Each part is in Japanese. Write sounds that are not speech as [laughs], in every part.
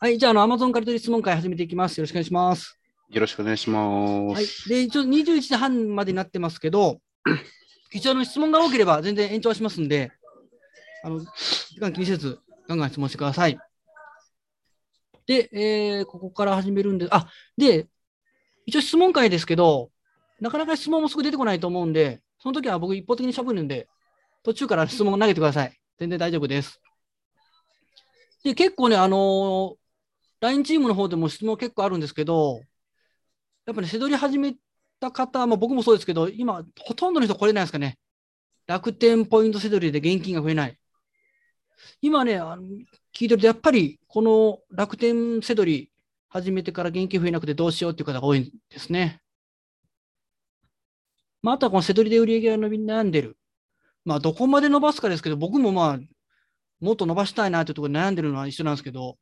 はい、じゃあ、あの、アマゾンカリトリ質問会始めていきます。よろしくお願いします。よろしくお願いします。はい。で、一応21時半までになってますけど、[clears throat] 一応、あの、質問が多ければ全然延長しますんで、あの、時間気にせず、ガンガン質問してください。で、えーここから始めるんで、あ、で、一応質問会ですけど、なかなか質問もすぐ出てこないと思うんで、その時は僕一方的に喋るんで、途中から質問を投げてください。全然大丈夫です。で、結構ね、あのー LINE チームの方でも質問結構あるんですけど、やっぱり、ね、せどり始めた方、まあ、僕もそうですけど、今、ほとんどの人来れないですかね。楽天ポイントせどりで現金が増えない。今ね、あの聞いてると、やっぱりこの楽天せどり始めてから現金増えなくてどうしようっていう方が多いんですね。まあ、あとはこのせどりで売り上げが伸び悩んでる。まあ、どこまで伸ばすかですけど、僕もまあ、もっと伸ばしたいなというところで悩んでるのは一緒なんですけど、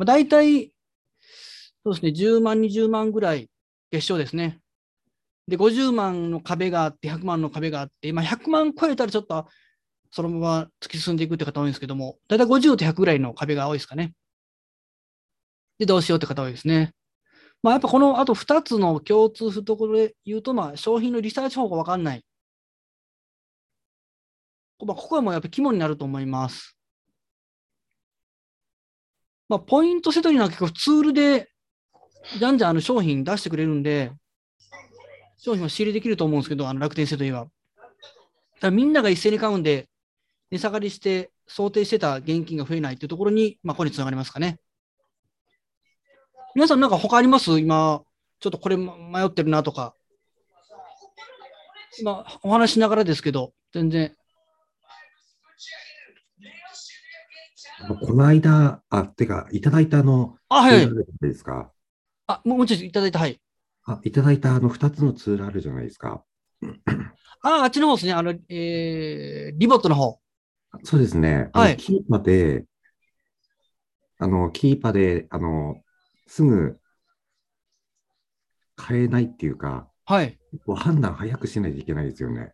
まあ、大体、そうですね、10万、20万ぐらい月賞ですね。で、50万の壁があって、100万の壁があって、まあ、100万超えたらちょっとそのまま突き進んでいくって方多いんですけども、大体50と100ぐらいの壁が多いですかね。で、どうしようって方多いですね。まあ、やっぱこのあと2つの共通するところで言うと、まあ、商品のリサーチ方法が分かんない。まあ、ここはもうやっぱ肝になると思います。まあ、ポイントセトリなんか結構ツールで、じゃんじゃんあの商品出してくれるんで、商品は仕入れできると思うんですけど、あの楽天セトリは。だみんなが一斉に買うんで、値下がりして想定してた現金が増えないっていうところに、まあ、ここにつながりますかね。皆さんなんか他あります？今、ちょっとこれ迷ってるなとか。今、お話しながらですけど、全然。あのこの間、あ、てか、いただいたあの、あ、はい、はいツール。あるじゃないですか。あ、もうもうちょっといただいた、はい。あ、いただいたあの2つのツールあるじゃないですか。あ、あっちの方ですね。あの、えー、リボットの方。そうですね。はいキーパで、あの、キーパで、あの、すぐ買えないっていうか、はい。判断早くしないといけないですよね。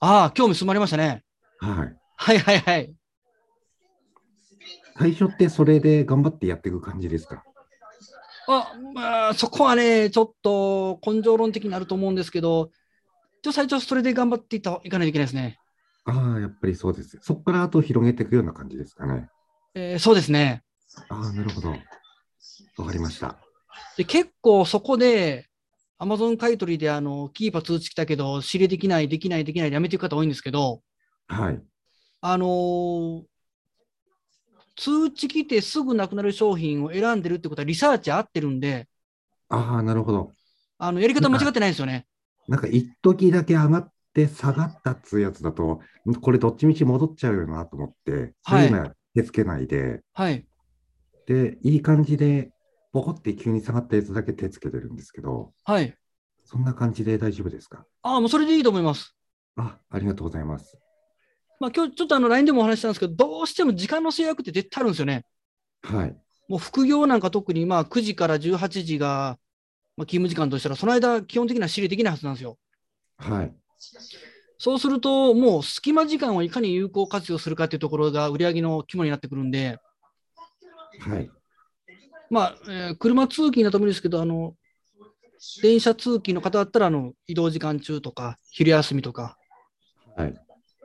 ああ、興味進まれましたね。はい。はいはいはい。最初ってそれで頑張ってやっていく感じですか？あ、まあ、そこはね、ちょっと根性論的になると思うんですけど、ちょ最初それで頑張っていったいかないといけないですね。ああ、やっぱりそうです。そこからあと広げていくような感じですかね？えーそうですね。ああ、なるほど。わかりました。で、結構そこで、アマゾン買い取りであの、キーパー通知来たけど、仕入れできない、できない、できないでやめていく方多いんですけど、はい。あのー通知来てすぐなくなる商品を選んでるってことはリサーチ合ってるんで、ああ、なるほど。あのやり方間違ってないんですよね。なんか一時だけ上がって下がったっつうやつだと、んこれどっちみち戻っちゃうよなと思って、そういうのは手つけないで、はい。で、いい感じで、ポコって急に下がったやつだけ手つけてるんですけど、はい。そんな感じで大丈夫ですか？ああ、もうそれでいいと思います。あ、ありがとうございます。まあ今日ちょっとあの LINE でもお話ししたんですけど、どうしても時間の制約って絶対あるんですよね。はい。もう副業なんか特にまあ9時から18時が、まあ、勤務時間としたら、その間基本的には仕入れできないはずなんですよ。はい。そうすると、もう隙間時間をいかに有効活用するかっていうところが売り上げの肝になってくるんで、はい。まあ、えー車通勤だと無理ですけど、あの、電車通勤の方だったら、あの、移動時間中とか、昼休みとか、はい。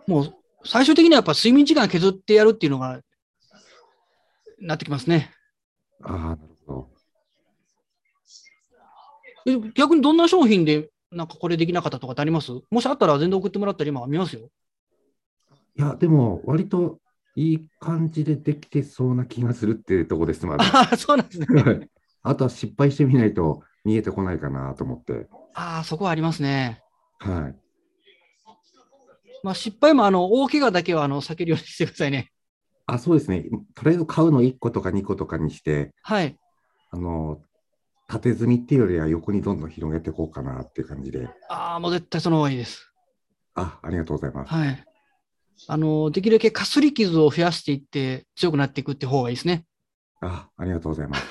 もう最終的にはやっぱ睡眠時間削ってやるっていうのが、なってきますね。ああ、なるほど。え逆にどんな商品で、なんかこれできなかったとかってあります？もしあったら全然送ってもらったら今見ますよ。いや、でも、割といい感じでできてそうな気がするっていうところです、まだ。[laughs] ああ、そうなんですね。[laughs] はいあとは失敗してみないと見えてこないかなと思って。ああ、そこはありますね。はい。まあ失敗もあの大怪我だけはあの避けるようにしてくださいね。あ、そうですね。とりあえず買うの1個とか2個とかにして、はい。あの、縦積みっていうよりは横にどんどん広げていこうかなっていう感じで。ああ、もう絶対その方がいいです。あ、ありがとうございます。はい。あの、できるだけかすり傷を増やしていって強くなっていくって方がいいですね。あ、ありがとうございます。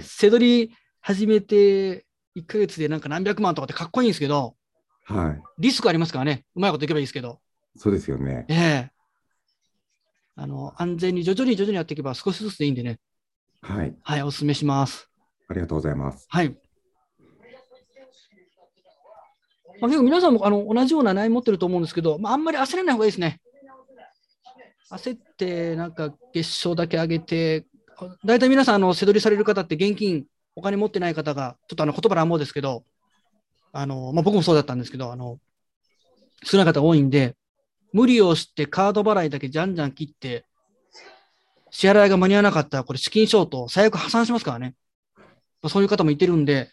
[laughs] 背取り始めて1ヶ月でなんか何百万とかってかっこいいんですけど、はい。リスクありますからね。うまいこといけばいいですけど。そうですよね。ええあの、安全に徐々に徐々にやっていけば少しずつでいいんでね。はい。はい、お勧めします。ありがとうございます。はい。まあ、結構皆さんもあの同じような悩み持ってると思うんですけど、まあ、あんまり焦らない方がいいですね。焦って、なんか月賞だけ上げて、大体皆さん、あの、背取りされる方って現金、お金持ってない方が、ちょっとあの言葉乱暴ですけど、あの、まあ、僕もそうだったんですけど、あの、少ない方多いんで、無理をしてカード払いだけじゃんじゃん切って、支払いが間に合わなかったら、これ資金ショート、最悪破産しますからね。まあそういう方もいてるんで、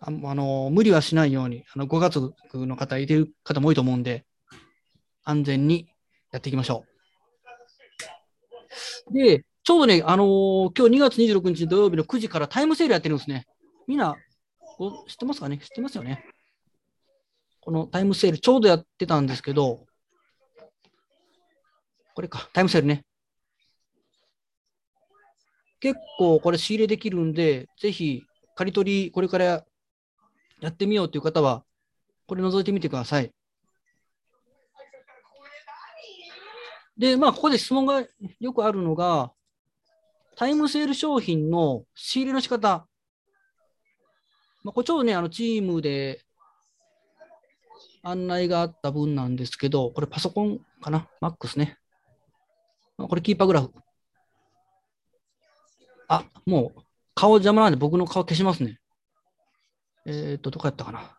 ああの無理はしないように、あのご家族の方いてる方も多いと思うんで、安全にやっていきましょう。で、ちょうどね、あのー今日2月26日土曜日の9時からタイムセールやってるんですね。みんな、知ってますかね？知ってますよね？このタイムセール、ちょうどやってたんですけど、これか、タイムセールね。結構これ仕入れできるんで、ぜひ、刈り取り、これからやってみようという方は、これ覗いてみてください。で、まあ、ここで質問がよくあるのが、タイムセール商品の仕入れの仕方。まあ、これちょうどね、あのチームで案内があった分なんですけど、これパソコンかな ?MAX ね。まあこれキーパーグラフ。あ、もう顔邪魔なんで僕の顔消しますね。えっ、と、どこやったかな？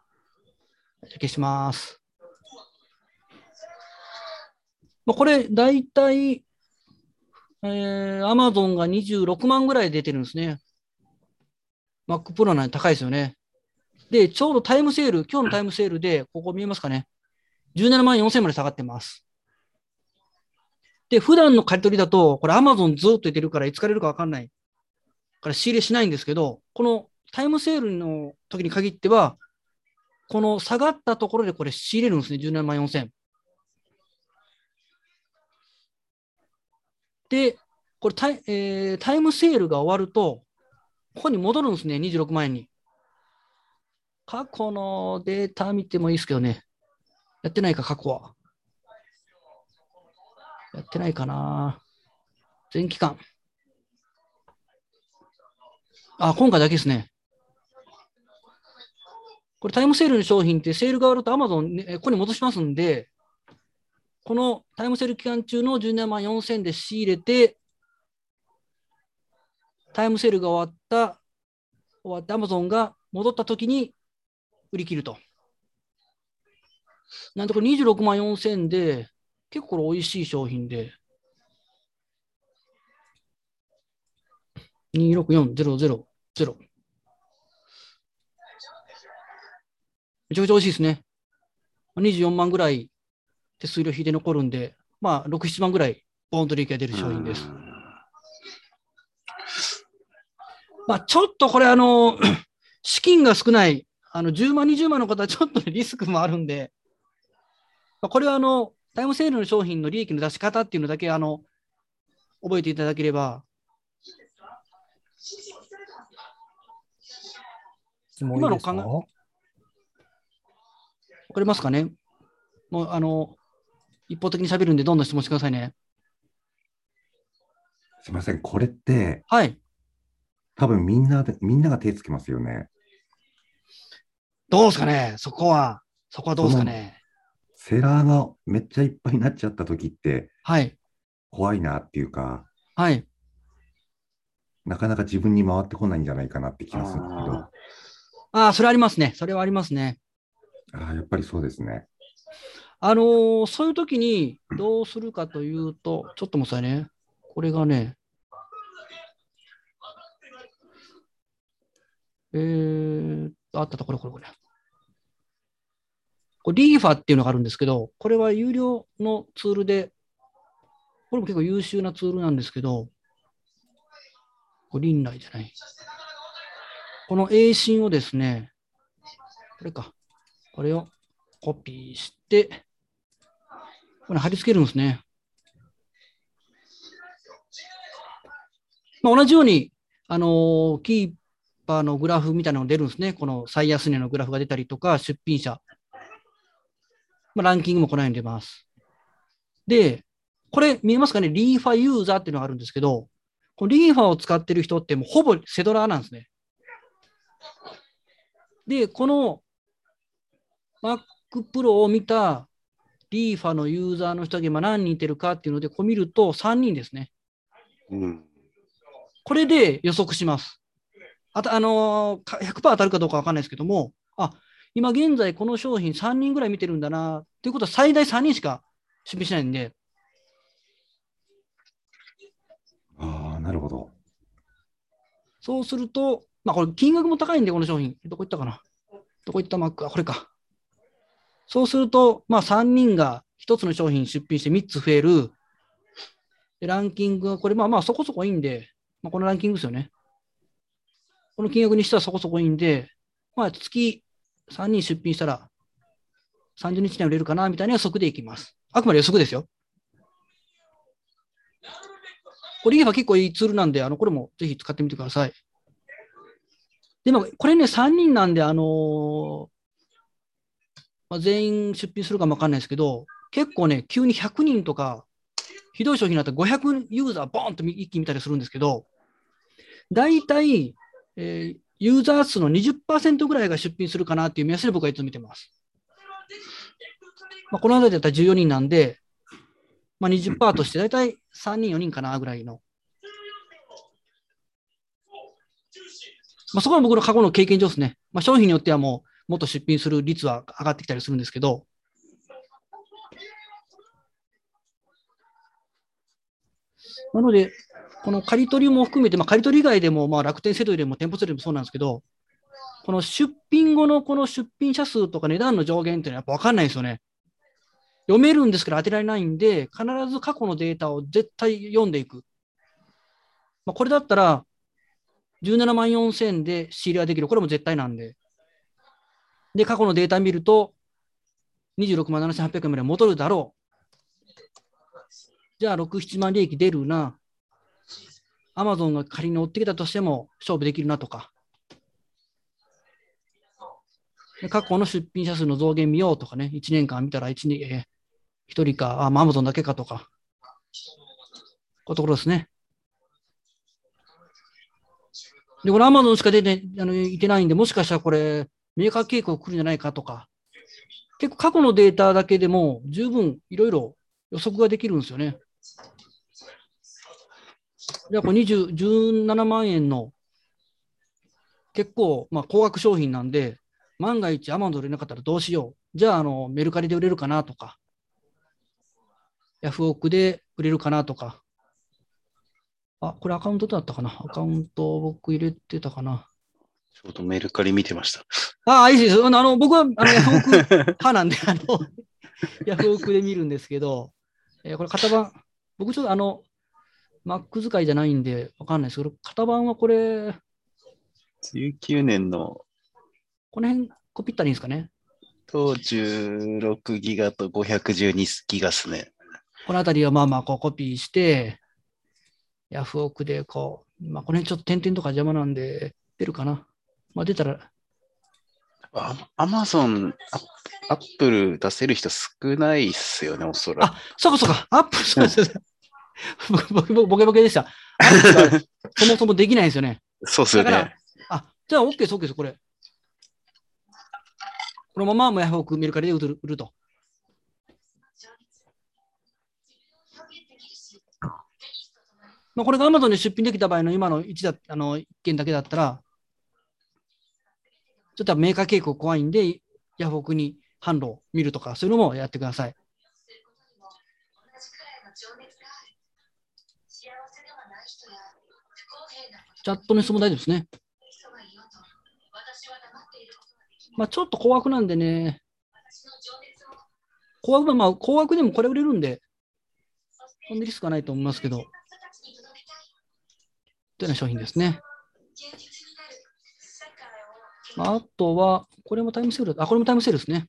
消します。まあ、これ、だいたい、えー、Amazon が26万ぐらい出てるんですね。Mac Pro なんで高いですよね。で、ちょうどタイムセール、今日のタイムセールで、ここ見えますかね。17万4000まで下がってます。で、普段の借り取りだと、これ Amazon ずっと出てるから、いつかれるかわかんない。から仕入れしないんですけど、このタイムセールの時に限っては、この下がったところでこれ仕入れるんですね、17万4000。で、これタイ,、えータイムセールが終わると、ここに戻るんですね、26万円に。過去のデータ見てもいいですけどね。やってないか、過去は。やってないかな。全期間。あ、今回だけですね。これタイムセールの商品ってセールが終わると Amazon、ね、ここに戻しますんで、このタイムセール期間中の17万4000で仕入れて、タイムセールが終わった、終わって Amazon が戻った時に売り切ると。なんでこれ26万4000で、結構これ美味しい商品で、264000。めちゃくちゃ美味しいですね。24万ぐらい手数料引いて残るんで、まあ、6、7万ぐらいボーンと利益が出る商品です。まあ、ちょっとこれ、あの、資金が少ない、あの、10万、20万の方はちょっとね [laughs] リスクもあるんで、まあ、これはあの、タイムセールの商品の利益の出し方っていうのだけ、あの、覚えていただければ、今のわかりますかね？もう、あの、一方的に喋るんで、どんどん質問してくださいね。すみません、これって、はい。多分みんなで、みんなが手つきますよね。どうですかね？そこは、そこはどうですかね？セラーがめっちゃいっぱいになっちゃった時ってはい。怖いなっていうか、はい。なかなか自分に回ってこないんじゃないかなって気がするんですけど、あああ、それありますね。それはありますね。ああ、やっぱりそうですね。あのーそういう時にどうするかというと、ちょっと待ってくださいね。これがね、えー、あったところ、これ、これ。これ、リーファっていうのがあるんですけど、これは有料のツールで、これも結構優秀なツールなんですけど、これ、林内じゃない。この A 信をですね、これか。これをコピーして、これ貼り付けるんですね。まあ、同じように、あのーキーパーのグラフみたいなのが出るんですね。この最安値のグラフが出たりとか、出品者。まあ、ランキングもこのように出ます。で、これ見えますかね？リーファユーザーっていうのがあるんですけど、このリーファを使ってる人ってもうほぼセドラーなんですね。で、この Mac Pro を見たリーファのユーザーの人が今何人いてるかっていうので、こう見ると3人ですね。うん。これで予測します。あと、あのーか100%当たるかどうかわかんないですけども、あ、今現在この商品3人ぐらい見てるんだな、ということは最大3人しか出品しないんで、ああ、なるほど。そうすると、まあこれ金額も高いんで、この商品。どこ行ったかな？どこ行ったマックあ、これか。そうすると、まあ3人が1つの商品出品して3つ増える。でランキングが、これまあまあそこそこいいんで、まあこのランキングですよね。この金額にしてはそこそこいいんで、まあ月3人出品したら30日内に売れるかなみたいな予測でいきます。あくまで予測ですよ。これリーファ結構いいツールなんで、あの、これもぜひ使ってみてください。でも、これね、3人なんで、あのまあ、全員出品するかもわかんないですけど、結構ね、急に100人とか、ひどい商品になったら500ユーザーボーンと一気に見たりするんですけど、大体、えーユーザー数の20%ぐらいが出品するかなっていう目安で僕はいつも見てます。まあ、この辺りだったら14人なんで、まあ、20%として大体3人、4人かなぐらいの。まあ、そこは僕の過去の経験上ですね。まあ、商品によってはもうもっと出品する率は上がってきたりするんですけど、なので、この借り取りも含めて、まあ、借り取り以外でも、まあ、楽天セドリでも店舗セドリでもそうなんですけど、この出品後のこの出品者数とか値段の上限っていうのはやっぱ分かんないですよね。読めるんですけど当てられないんで、必ず過去のデータを絶対読んでいく。まあ、これだったら、17万4000で仕入れができる。これも絶対なんで。で、過去のデータ見ると、26万7800円まで戻るだろう。じゃあ、6、7万利益出るな。アマゾンが仮に追ってきたとしても勝負できるなとか。過去の出品者数の増減見ようとかね、1年間見たら1年、えー、1人か、アマゾンだけかとか。こういうところですね。で、これアマゾンしか出てあのいてないんで、もしかしたらこれ、メーカー傾向来るんじゃないかとか、結構過去のデータだけでも十分いろいろ予測ができるんですよね。じゃあ、これ20 17万円の結構、まあ、高額商品なんで、万が一アマゾンで売れなかったらどうしよう。じゃあ、あの、メルカリで売れるかなとか、ヤフオクで売れるかなとか。あ、これアカウントだったかなアカウント僕入れてたかなちょうどメルカリ見てました。ああ、いいです。あの、あの僕はあのヤフオク派なんで、あの、ヤフオクで見るんですけど、えーこれ型番、僕ちょっとあの、Mac 使いじゃないんでわかんないですけど、型番はこれ、19年のこの辺コピったらいいんですかね？と16ギガと512ギガっすね。このあたりはまあまあこうコピーして、ヤフオクでこう、まあこの辺ちょっと点々とか邪魔なんで出るかな？まあ出たら、あアマゾン、アップル出せる人少ないっすよね、おそらく。あ、そうかそうか、アップル、そうです。[laughs] ボケボケでした。そもそもできないんですよね。そうっすよね。あ、じゃあ OK です、OK です、これ。このままもヤフオクメルカリで売る売ると。まあ、これが Amazon で出品できた場合の今の1だあの1件だけだったら、ちょっとメーカー傾向怖いんで、ヤフオクに販路を見るとか、そういうのもやってください。チャットの質問大丈夫ですね。まあ、ちょっと高額なんでね、高額まあ、高額でもこれ売れるんで、そんなリスクはないと思いますけど、というような商品ですね。あ、とは、これもタイムセール、あ、これもタイムセールですね。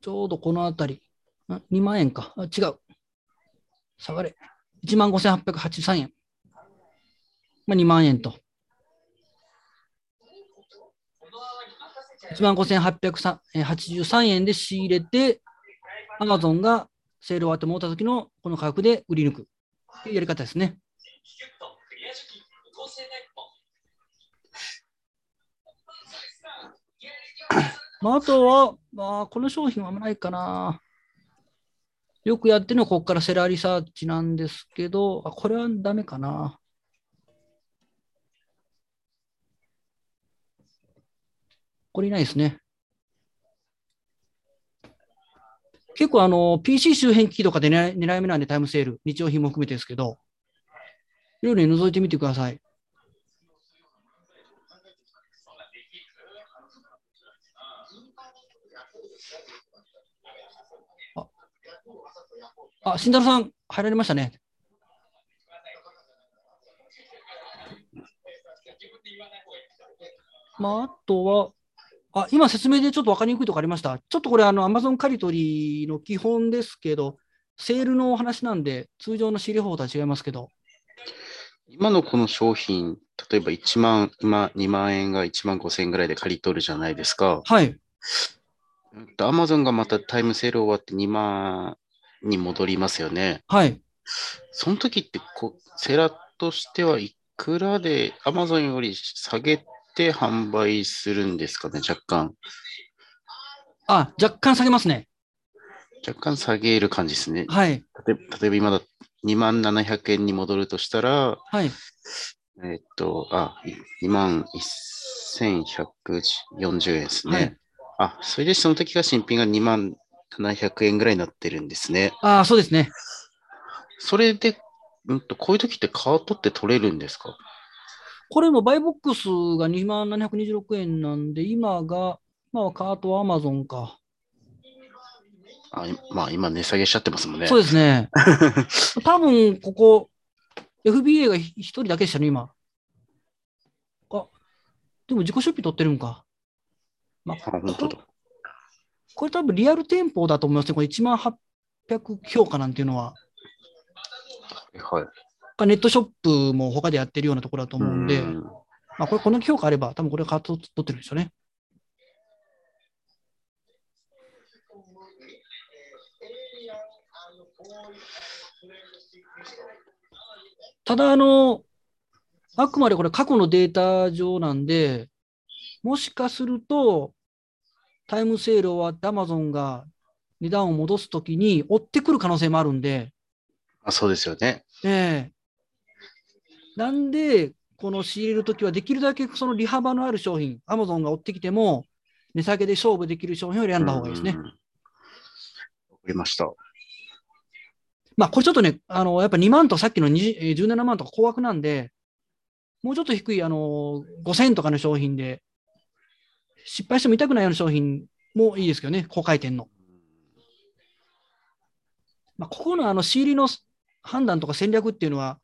ちょうどこのあたり、2万円か。あ、違う。下がれ。1万5883円。まあ、2万円と。1万5883円で仕入れて、アマゾンがセール終わって持った時のこの価格で売り抜くというやり方ですね。まあ、あとは、まあ、この商品はあんまないかな。よくやってるのはここからセラーリサーチなんですけど、あこれはダメかな。これいないですね。結構あの、PC 周辺機器とかで狙い狙い目なんでタイムセール、日用品も含めてですけど、いろいろ覗いてみてください。あ、あ慎太郎さん、入られましたね。まあ、あとは、あ、今説明でちょっと分かりにくいところありました。ちょっとこれ、あの、Amazon 借り取りの基本ですけど、セールのお話なんで、通常の仕入れ方とは違いますけど、今のこの商品、例えば1万、今2万円が1万5千円ぐらいで借り取るじゃないですか。はい。アマゾンがまたタイムセール終わって2万に戻りますよね。はい。その時ってこ、セラとしてはいくらでアマゾンより下げて販売するんですかね、若干。あ、若干下げますね。若干下げる感じですね。はい。例え例えば今だ2万700円に戻るとしたら、はい。えっと、あ、2万1140円ですね。はいあ、それでその時が新品が2万700円ぐらいになってるんですね。あそうですね。それで、うんと、こういう時ってカートって取れるんですか？これもバイボックスが2万726円なんで、今が、まあ、カートは Amazon か。あいまあ今値下げしちゃってますもんね。そうですね。[laughs] 多分、ここ、FBA が一人だけでしたね、今。あ、でも自己出費取ってるんか。まあ、あ、本当だ。これ多分リアル店舗だと思いますね。これ1万800評価なんていうのは。はい。ネットショップも他でやってるようなところだと思うんで、うんまあ、これ、この評価あれば、多分これカート取ってるんでしょうね。ただ、あの、あくまでこれ過去のデータ上なんで、もしかすると、タイムセール終わって Amazon が値段を戻すときに追ってくる可能性もあるんで、あそうですよね。ええなんで、この仕入れるときはできるだけその利幅のある商品、アマゾンが追ってきても、値下げで勝負できる商品を選んだ方がいいですねうん。。わかりました。まあ、これちょっとね、あの、やっぱ2万とさっきの20えー17万とか高額なんで、もうちょっと低い、あの、5000とかの商品で、失敗しても痛くないような商品もいいですけどね、高回転の。まあ、ここのあの仕入りの判断とか戦略っていうのは、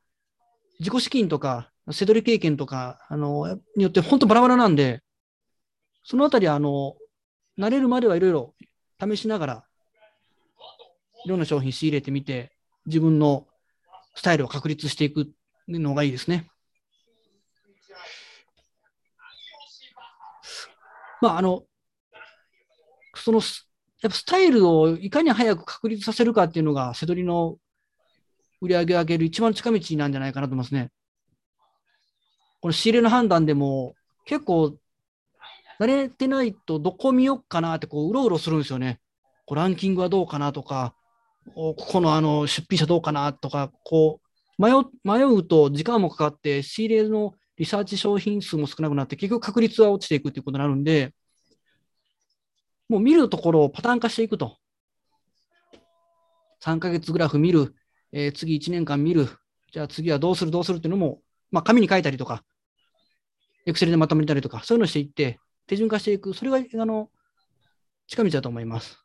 自己資金とか、せどり経験とか、あの、によって本当バラバラなんで、そのあたりは、あの、慣れるまではいろいろ試しながら、いろんな商品仕入れてみて、自分のスタイルを確立していくのがいいですね。まあ、あの、その、やっぱスタイルをいかに早く確立させるかっていうのが、せどりの売り上げを上げる一番近道なんじゃないかなと思いますね。この仕入れの判断でも、結構、慣れてないとどこ見よっかなってこううろうろするんですよね。こうランキングはどうかなとか、ここのあの出品者どうかなとか、こう迷う迷うと時間もかかって、仕入れのリサーチ商品数も少なくなって、結局確率は落ちていくということになるんで、もう見るところをパターン化していくと。3ヶ月グラフ見る、えー次1年間見る、じゃあ次はどうするどうするっていうのも、まあ、紙に書いたりとか、エクセルでまとめたりとか、そういうのをしていって、手順化していく、それがあの近道だと思います。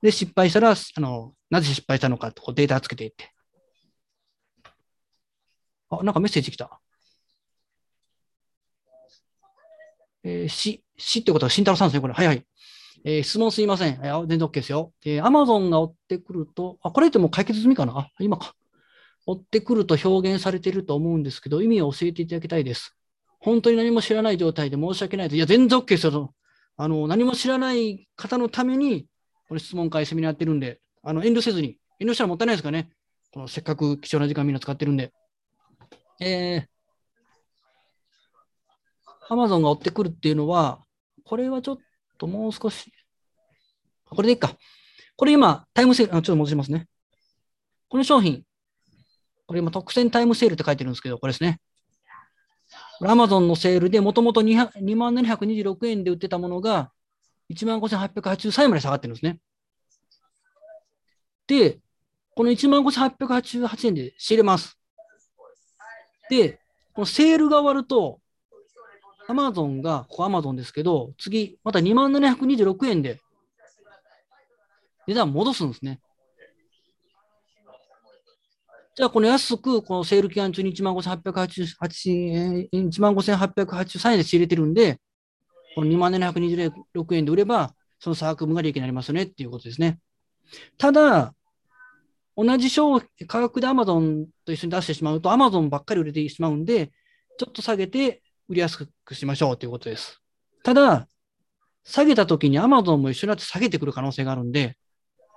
で、失敗したら、あのなぜ失敗したのかとこうデータつけていって。あ、なんかメッセージ来た。えー、し、しってことは慎太郎さんですね、これ。はいはい。えー質問すいません。えー全然 OK ですよ。えー、Amazon が追ってくると、あ、これってもう解決済みかな？あ、今か。追ってくると表現されてると思うんですけど、意味を教えていただきたいです。本当に何も知らない状態で申し訳ないです。いや、全然 OK ですよ。あの何も知らない方のために、この質問会セミナーやってるんで、あの遠慮せずに、遠慮したらもったいないですかね。このせっかく貴重な時間みんな使ってるんで。えー、Amazon が追ってくるっていうのは、これはちょっともう少し、これでいいか。これ今、タイムセール、あちょっと戻しますね。この商品、これ今、特選タイムセールって書いてるんですけど、これですね。アマゾンのセールでもともと2万726円で売ってたものが1万5883円まで下がってるんですね。で、この1万5888円で仕入れます。で、このセールが終わると、アマゾンが、ここアマゾンですけど、次、また2万726円で値段戻すんですね。じゃあ、この安く、このセール期間中に1万5888円、1万5883円で仕入れてるんで、この2万726円で売れば、その差額分が利益になりますよねっていうことですね。ただ、同じ商価格で Amazon と一緒に出してしまうと、Amazon ばっかり売れてしまうんで、ちょっと下げて売りやすくしましょうということです。ただ、下げたときに Amazon も一緒になって下げてくる可能性があるんで、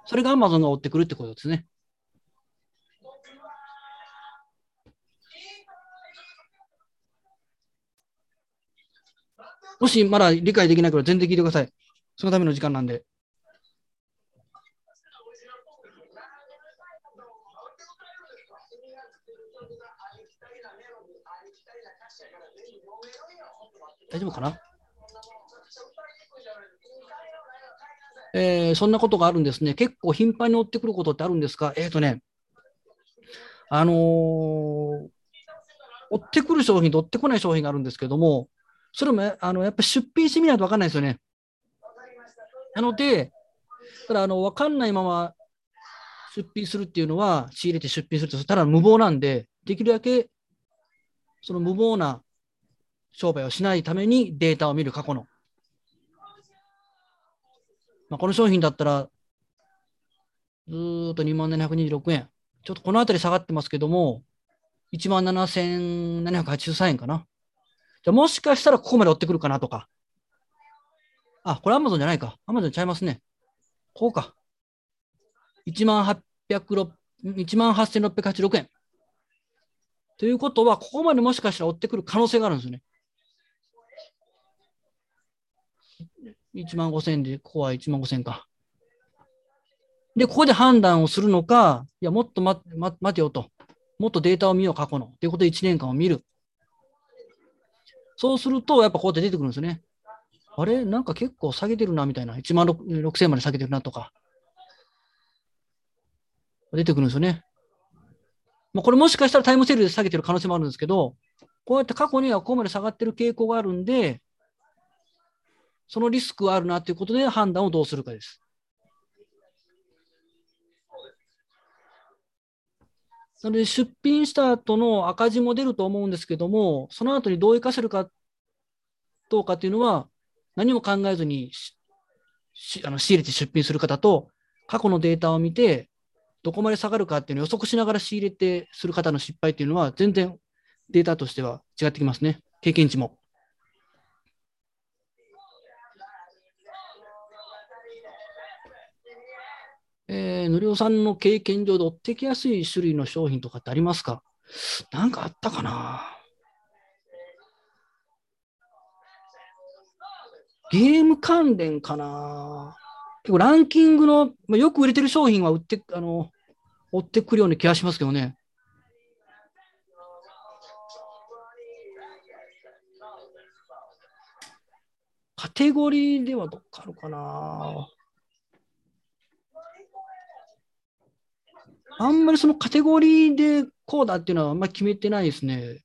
それが Amazon が追ってくるってことですね。もしまだ理解できないから全然聞いてください。そのための時間なんで。大丈夫かな？えー、そんなことがあるんですね。結構頻繁に追ってくることってあるんですか？えっ、ー、とね、あのー、追ってくる商品と追ってこない商品があるんですけども、それもあのやっぱり出品してみないと分かんないですよね。なので、ただあの分かんないまま出品するっていうのは、仕入れて出品すると、ただ無謀なんで、できるだけその無謀な商売をしないためにデータを見る過去の。まあ、この商品だったら、ずっと2万726円。ちょっとこのあたり下がってますけども、1万7783円かな。じゃもしかしたらここまで追ってくるかなとか。あ、これアマゾンじゃないか。アマゾンちゃいますね。こうか。1万8 1万8686円。ということは、ここまでもしかしたら追ってくる可能性があるんですよね。1万5000で、ここは1万5000か。で、ここで判断をするのか、いや、もっと待待てよと。もっとデータを見よう、過去の。ということで1年間を見る。そうすると、やっぱこうやって出てくるんですね。あれ？なんか結構下げてるな、みたいな。1万6000まで下げてるなとか。出てくるんですよね。まあ、これもしかしたらタイムセールで下げてる可能性もあるんですけど、こうやって過去にはここまで下がってる傾向があるんで、そのリスクがあるなということで判断をどうするかです。なので、出品した後の赤字も出ると思うんですけども、その後にどう生かせるかどうかっていうのは、何も考えずにあの仕入れて出品する方と、過去のデータを見て、どこまで下がるかっていうのを予測しながら仕入れてする方の失敗っていうのは、全然データとしては違ってきますね。経験値も。えー、のりおさんの経験上で追ってきやすい種類の商品とかってありますか？なんかあったかな？ゲーム関連かな？結構ランキングの、まあ、よく売れてる商品は売って、あの、追ってくるような気がしますけどね。カテゴリーではどっかあるかな？あんまりそのカテゴリーでこうだっていうのはあんまり決めてないですね。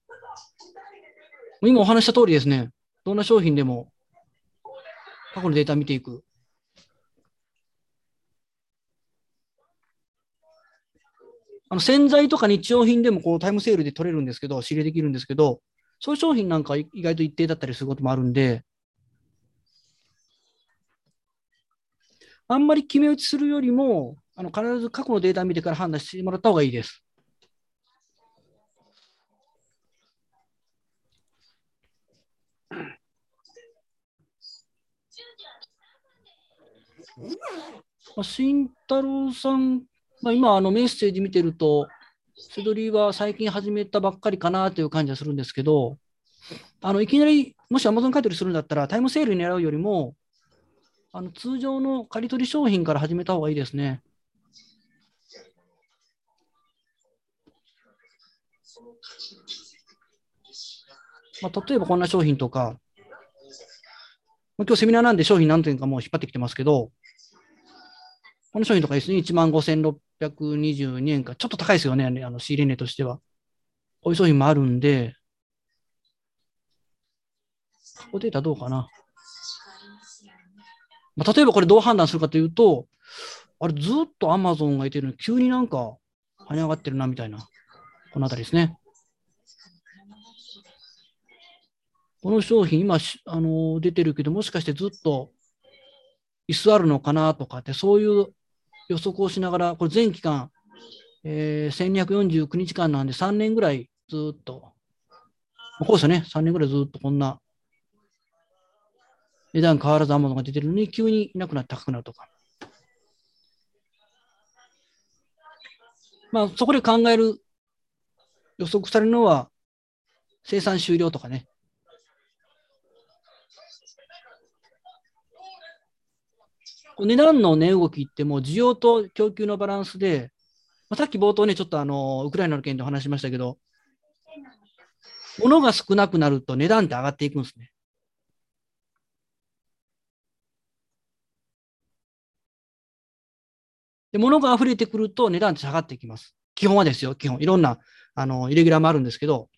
今お話した通りですね。どんな商品でも過去のデータ見ていく。あの洗剤とか日用品でもこうタイムセールで取れるんですけど、仕入れできるんですけど、そういう商品なんか意外と一定だったりすることもあるんで、あんまり決め打ちするよりも、あの必ず過去のデータを見てから判断してもらった方がいいです。まあ、慎太郎さん、まあ、今あのメッセージ見てると、セドリは最近始めたばっかりかなという感じはするんですけど、あのいきなり、もし Amazon 買い取りするんだったら、タイムセールに狙うよりも、あの通常の借り取り商品から始めた方がいいですね。まあ、例えばこんな商品とか、まあ、今日セミナーなんで商品何点かもう引っ張ってきてますけど、この商品とかですね、15,622円か、ちょっと高いですよね、あの仕入れ値としては。こういう商品もあるんで、このデータどうかな。まあ、例えばこれどう判断するかというと、あれずっと Amazon がいてるのに急になんか跳ね上がってるなみたいな、このあたりですね。この商品、今、あの出てるけど、もしかしてずっと椅子あるのかなとかって、そういう予測をしながら、これ全期間、えー、1249日間なんで3年ぐらいずっと、こうですよね、3年ぐらいずっとこんな値段変わらずアマゾンが出てるのに急にいなくなって高くなるとか。まあ、そこで考える、予測されるのは、生産終了とかね。値段の値動きってもう需要と供給のバランスで、まあ、さっき冒頭ね、ちょっとあの、ウクライナの件でお話しましたけど、物が少なくなると値段って上がっていくんですね。で、物が溢れてくると値段って下がっていきます。基本はですよ、基本。いろんな、あの、イレギュラーもあるんですけど、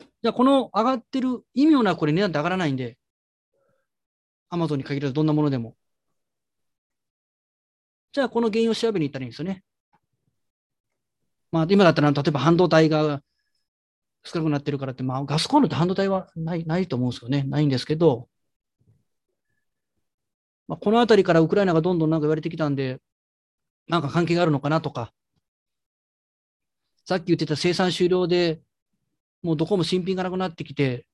じゃあこの上がってる意味もなくこれ値段って上がらないんで、アマゾンに限らずどんなものでも。じゃあこの原因を調べに行ったらいいんですよね。まあ今だったら例えば半導体が少なくなってるからって、まあガスコンロって半導体はないないと思うんですよね。ないんですけど、まあ、このあたりからウクライナがどんどんなんか言われてきたんで、なんか関係があるのかなとか、さっき言ってた生産終了で、もうどこも新品がなくなってきて、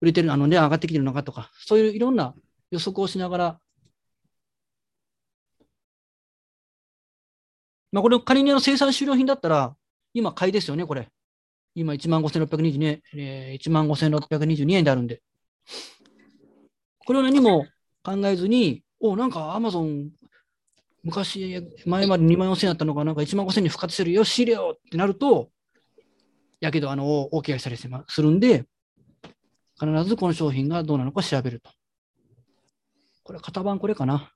売れてる、あの値、上がってきてるのかとか、そういういろんな予測をしながら、まあ、これ仮にあの生産終了品だったら、今買いですよね、これ。今15,622円、えー、15,622円であるんで。これを何も考えずに、おなんかアマゾン、昔、前まで2万4000円だったのが、なんか1万5000円に復活してるよ、仕入れよってなると、やけど、あの、大怪我したりするんで、必ずこの商品がどうなのか調べると。これ、型番これかな。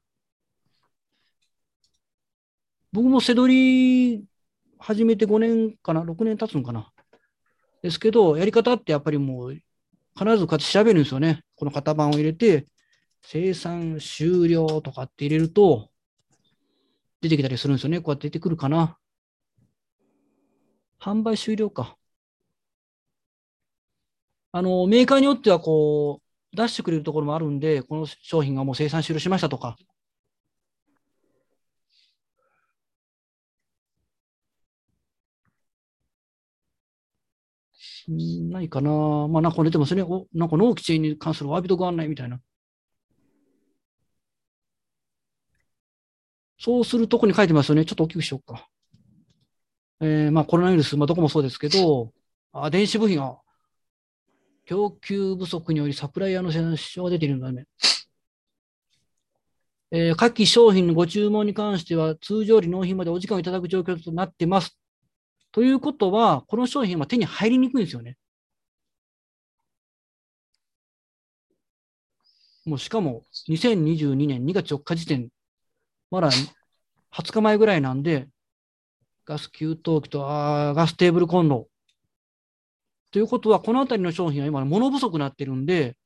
僕も背取り始めて5年かな、6年経つのかな。ですけど、やり方ってやっぱりもう必ずこうやって調べるんですよね。この型番を入れて、生産終了とかって入れると、出てきたりするんですよね。こうやって出てくるかな。販売終了か。あの、メーカーによってはこう、出してくれるところもあるんで、この商品がもう生産終了しましたとか。ないかな。まあ、なんか出てますね。おなんか納期チェーンに関するワービトご案内みたいな。そうするとこに書いてますよね。ちょっと大きくしようか。えー、まあコロナウイルス、まあどこもそうですけど、あ電子部品は、供給不足によりサプライヤーの支障が出ているのだね。えー、下記商品のご注文に関しては、通常より納品までお時間をいただく状況となってます。ということは、この商品は手に入りにくいんですよね。もうしかも2022年2月4日時点、まだ20日前ぐらいなんで、ガス給湯器とあガステーブルコンロ。ということは、このあたりの商品は今、物不足になってるんで、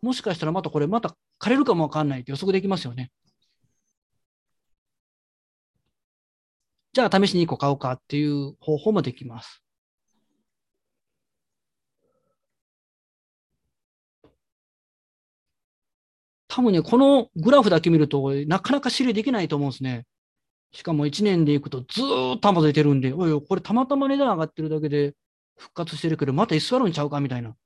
もしかしたらまたこれ、また枯れるかもわかんないって予測できますよね。じゃあ試しに1個買おうかっていう方法もできます。多分ね、このグラフだけ見ると、なかなか知りできないと思うんですね。しかも1年でいくとずーっと玉出てるんで、おいおい、これたまたま値段上がってるだけで復活してるけど、また居座るんちゃうかみたいな。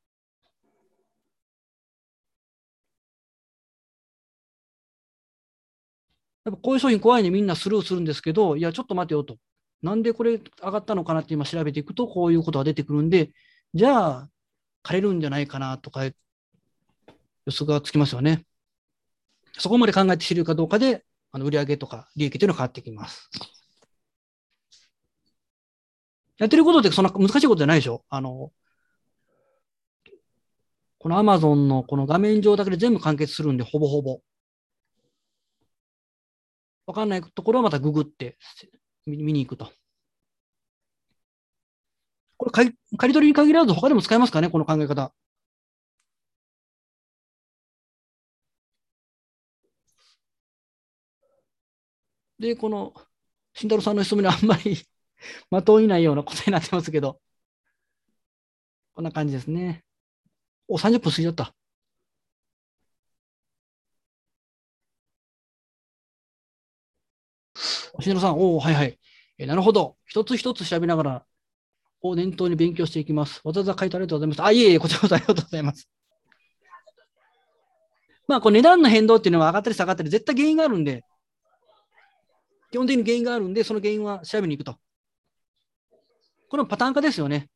やっぱこういう商品怖いね、みんなスルーするんですけど、いや、ちょっと待てよと。なんでこれ上がったのかなって今調べていくと、こういうことが出てくるんで、じゃあ、枯れるんじゃないかなとか、予測がつきますよね。そこまで考えて知るかどうかで、あの売上とか利益というのが変わってきます。やってることってそんな難しいことじゃないでしょあの、この Amazon のこの画面上だけで全部完結するんで、ほぼほぼ。わかんないところはまたググって見に行くと。これ借り、取りに限らず他でも使えますかね？この考え方。で、この、慎太郎さんの質問にあんまり [laughs] 的をいないような答えになってますけど、こんな感じですね。お、30分過ぎちゃった。慎太郎さん、おお、はいはい。えなるほど。一つ一つ調べながら、を念頭に勉強していきます。わざわざ書いてありがとうございます。あ、いえいえ、こちらこそありがとうございます。[laughs] まあ、こう値段の変動っていうのは上がったり下がったり、絶対原因があるんで、基本的に原因があるんで、その原因は調べに行くと。このパターン化ですよね。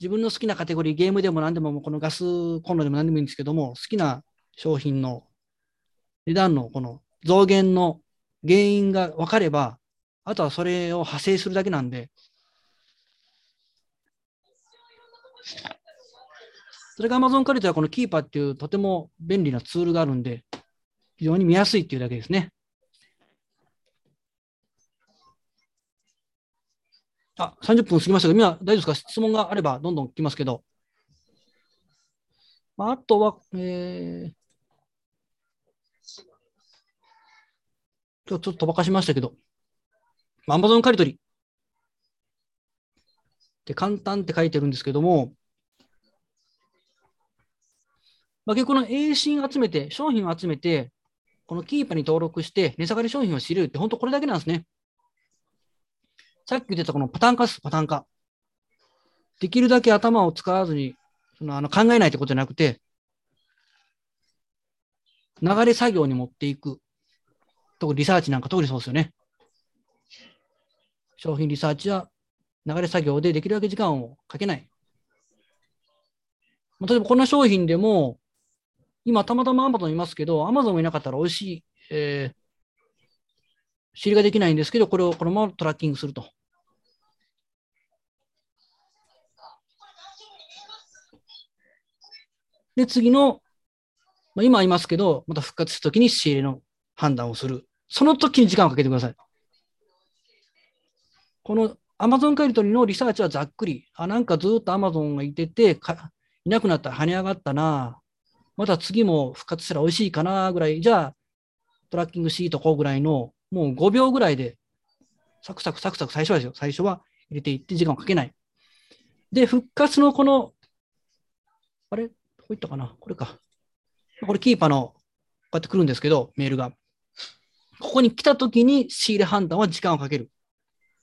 自分の好きなカテゴリー、ゲームでも何でも、このガスコンロでも何でもいいんですけども、好きな商品の値段のこの増減の原因が分かれば、あとはそれを派生するだけなんで、それが Amazon カリトはこのキーパーっていうとても便利なツールがあるんで、非常に見やすいっていうだけですね。あ、30分過ぎましたが、今大丈夫ですか？質問があればどんどん来ますけど。まあ、あとは、えー、今日ちょっと飛ばかしましたけど、アマゾン借り取りって簡単って書いてるんですけども、まあ、結構この A ン集めて、商品を集めて、このキーパーに登録して値下がり商品を知るって本当これだけなんですね。さっき言ってたこのパターン化です、パターン化。できるだけ頭を使わずに、そのあの考えないってことじゃなくて、流れ作業に持っていく。特にリサーチなんか特にそうですよね。商品リサーチや流れ作業でできるだけ時間をかけない。例えばこんな商品でも、今たまたま Amazon いますけど、Amazon いなかったら美味しい、えー、知りができないんですけど、これをこのままトラッキングすると。で、次の、まあ、今いますけど、また復活するときに仕入れの判断をする。その時に時間をかけてください。この Amazon 借り取のリサーチはざっくり。あ、なんかずっと Amazon がいてて、いなくなったら跳ね上がったな。また次も復活したら美味しいかなぐらい。じゃあ、トラッキングしとこうぐらいの、もう5秒ぐらいで、サクサクサクサク最初はですよ。最初は入れていって時間をかけない。で、復活のこの、あれ？どこ行ったかな？これか。これキーパーの、こうやって来るんですけど、メールが。ここに来たときに仕入れ判断は時間をかける。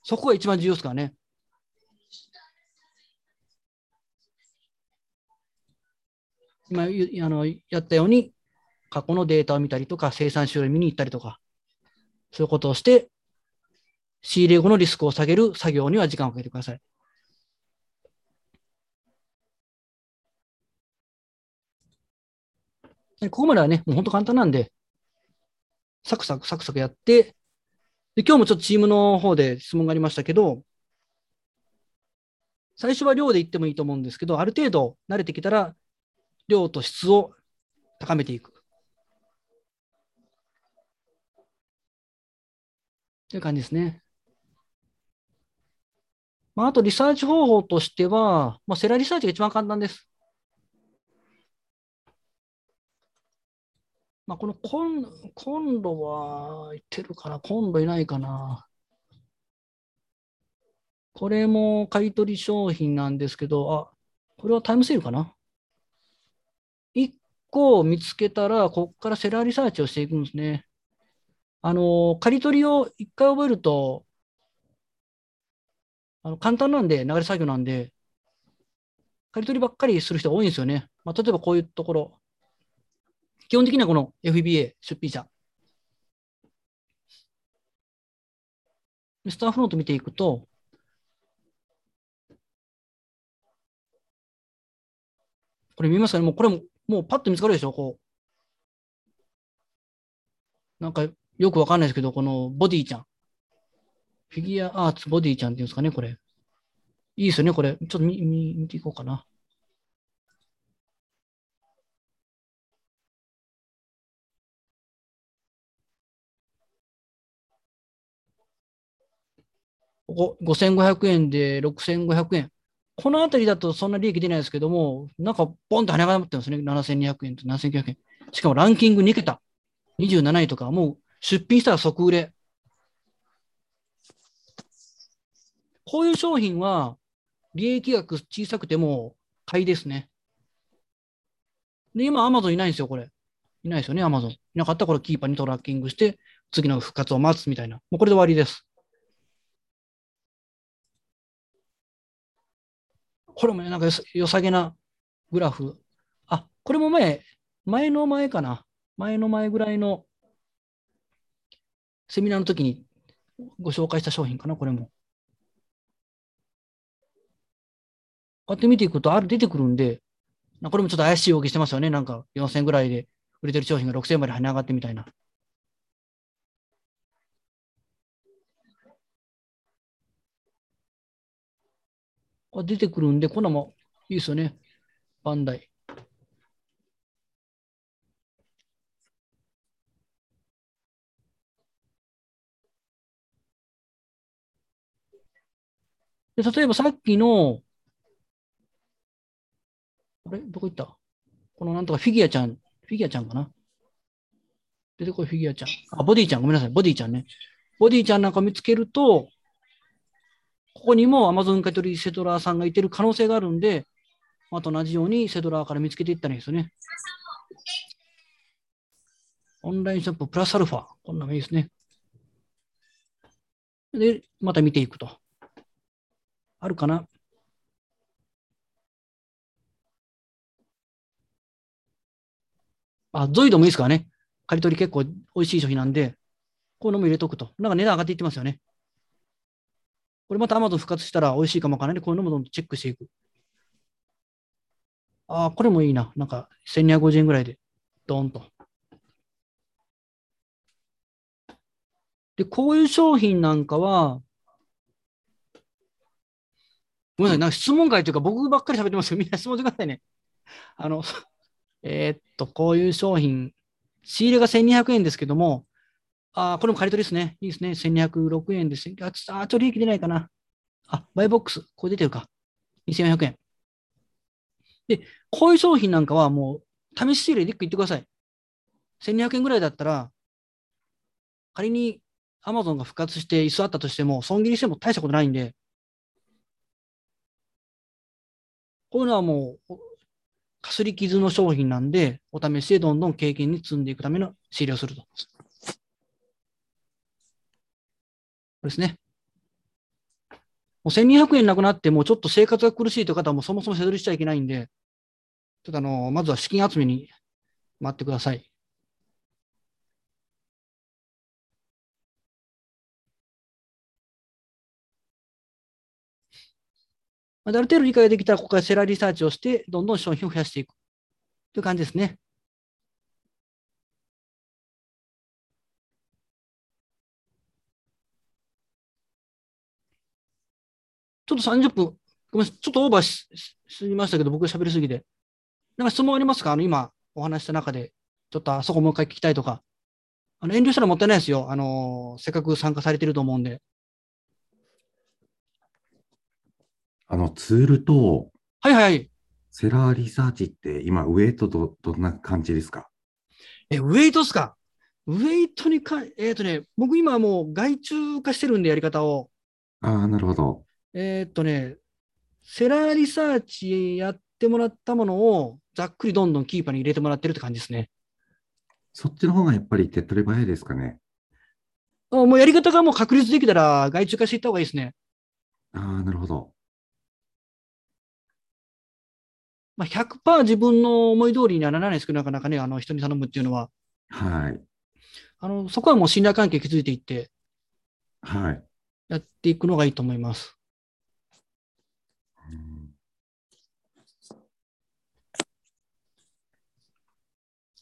そこが一番重要ですからね。今あのやったように、過去のデータを見たりとか、生産資料を見に行ったりとか、そういうことをして、仕入れ後のリスクを下げる作業には時間をかけてください。ここまではね、もう本当簡単なんで、サクサクサクサクやって、で今日もちょっとチームの方で質問がありましたけど、最初は量で言ってもいいと思うんですけど、ある程度慣れてきたら、量と質を高めていく。という感じですね。まあ、あと、リサーチ方法としては、まあ、セラリサーチが一番簡単です。まあ、このコンコンロはいってるかな？コンロいないかな？これも買い取り商品なんですけど、あ、これはタイムセールかな ?1 個見つけたら、ここからセラーリサーチをしていくんですね。あの、刈り取りを1回覚えると、あの簡単なんで、流れ作業なんで、刈り取りばっかりする人多いんですよね。まあ、例えばこういうところ。基本的にはこの FBA 出品者。スターフロート見ていくと、これ見ますかね？もうこれも、もうパッと見つかるでしょ？こう。なんかよくわかんないですけど、このボディちゃん。フィギュアアーツボディちゃんっていうんですかねこれ。いいですよねこれ。ちょっと見見ていこうかな。5500円で6500円。このあたりだとそんな利益出ないですけども、なんかポンと跳ね上がってますね。7200円と7900円。しかもランキング2桁。27位とか、もう出品したら即売れ。こういう商品は利益額小さくても買いですね。で、今、アマゾンいないんですよ、これ。いないですよね、アマゾン。いなかったらこれキーパーにトラッキングして、次の復活を待つみたいな。もうこれで終わりです。これも、なんか良さげなグラフ。あ、これも前、前の前かな。前の前ぐらいのセミナーの時にご紹介した商品かな、これも。こうやって見ていくと、ある出てくるんで、これもちょっと怪しい動きしてますよね。なんか4000ぐらいで売れてる商品が6000まで跳ね上がってみたいな。これ出てくるんで、こんなもいいですよね。バンダイ。で例えばさっきの、あれ？どこ行った？このなんとかフィギュアちゃん、フィギュアちゃんかな？出てこいフィギュアちゃん。あ、ボディちゃん、ごめんなさい、ボディちゃんね。ボディちゃんなんか見つけると、ここにも Amazon 買取セドラーさんがいてる可能性があるんで、また同じようにセドラーから見つけていったらいいですよね。オンラインショッププラスアルファ。こんなのいいですね。で、また見ていくと。あるかな？あ、ゾイドもいいですからね。刈り取り結構美味しい商品なんで、こういうのも入れとくと。なんか値段上がっていってますよね。これまた Amazon 復活したら美味しいかもわからないで、こういうのもどんどんチェックしていく。ああ、これもいいな。なんか1250円ぐらいで、ドーンと。で、こういう商品なんかは、ごめんなさい、なんか質問会というか僕ばっかり喋ってますよ。みんな質問してくださいね。あの、[laughs] えーっと、こういう商品、仕入れが1200円ですけども、あこれも借り取りですね。いいですね。1206円です。あ、ちょっと利益出ないかな。あ、バイボックス。これ出てるか。2400円。で、こういう商品なんかはもう、試し仕入れで1個言ってください。1200円ぐらいだったら、仮に Amazon が復活して椅子あったとしても、損切りしても大したことないんで、こういうのはもう、かすり傷の商品なんで、お試しでどんどん経験に積んでいくための仕入れをすると。こですね。もう1200円なくなって、もうちょっと生活が苦しいという方はもうそもそも背取りしちゃいけないんで、ちょっとあの、まずは資金集めに待ってください。あ、ある程度理解できたら、ここからセラーリサーチをして、どんどん商品を増やしていくという感じですね。ちょっと30分、ごめんなさい、ちょっとオーバーししすぎましたけど、僕が喋りすぎて。なんか質問ありますか？あの、今お話した中で、ちょっとあそこもう一回聞きたいとか。あの遠慮したらもったいないですよ。あの、せっかく参加されてると思うんで。あのツールとはいはいはい。セラーリサーチって今、ウェイトどどんな感じですか？え、ウェイトっすか？ウェイトにか、えっ、とね、僕今もう外注化してるんでやり方を。ああ、なるほど。えっ、とね、セラーリサーチやってもらったものをざっくりどんどんキーパーに入れてもらってるって感じですね。そっちの方がやっぱり手っ取り早いですかね。あもうやり方がもう確立できたら外注化していった方がいいですね。ああ、なるほど。まあ、100%自分の思い通りにはならないですけど、なかなかね、あの人に頼むっていうのは、はい。あのそこはもう信頼関係築いていってはい。やっていくのがいいと思います。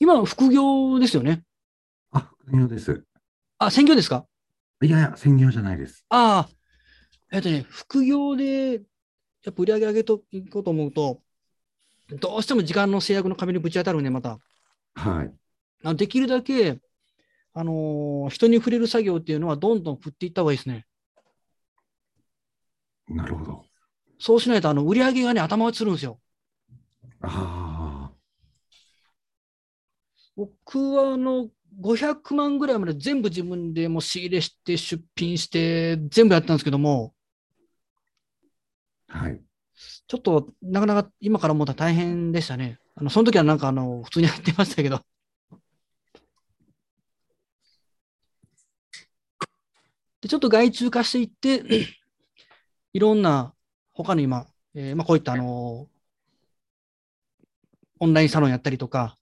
今、副業ですよね？あ、副業です。あ、専業ですか？いやいや、専業じゃないです。ああ、えっとね、副業で、やっぱ売り上げ上げといこうと思うと、どうしても時間の制約の壁にぶち当たるんで、また。はい。あのできるだけ、あのー人に触れる作業っていうのはどんどん振っていった方がいいですね。なるほど。そうしないと、あの、売り上げがね、頭打ちするんですよ。あ僕は、あの、500万ぐらいまで全部自分でもう仕入れして、出品して、全部やったんですけども、あ、はい。ちょっと、なかなか今から思ったら大変でしたね。あの、その時はなんか、あの、普通にやってましたけど。で、ちょっと外注化していって、[clears throat] いろんな、他の今、えーまあ、こういった、あの、オンラインサロンやったりとか、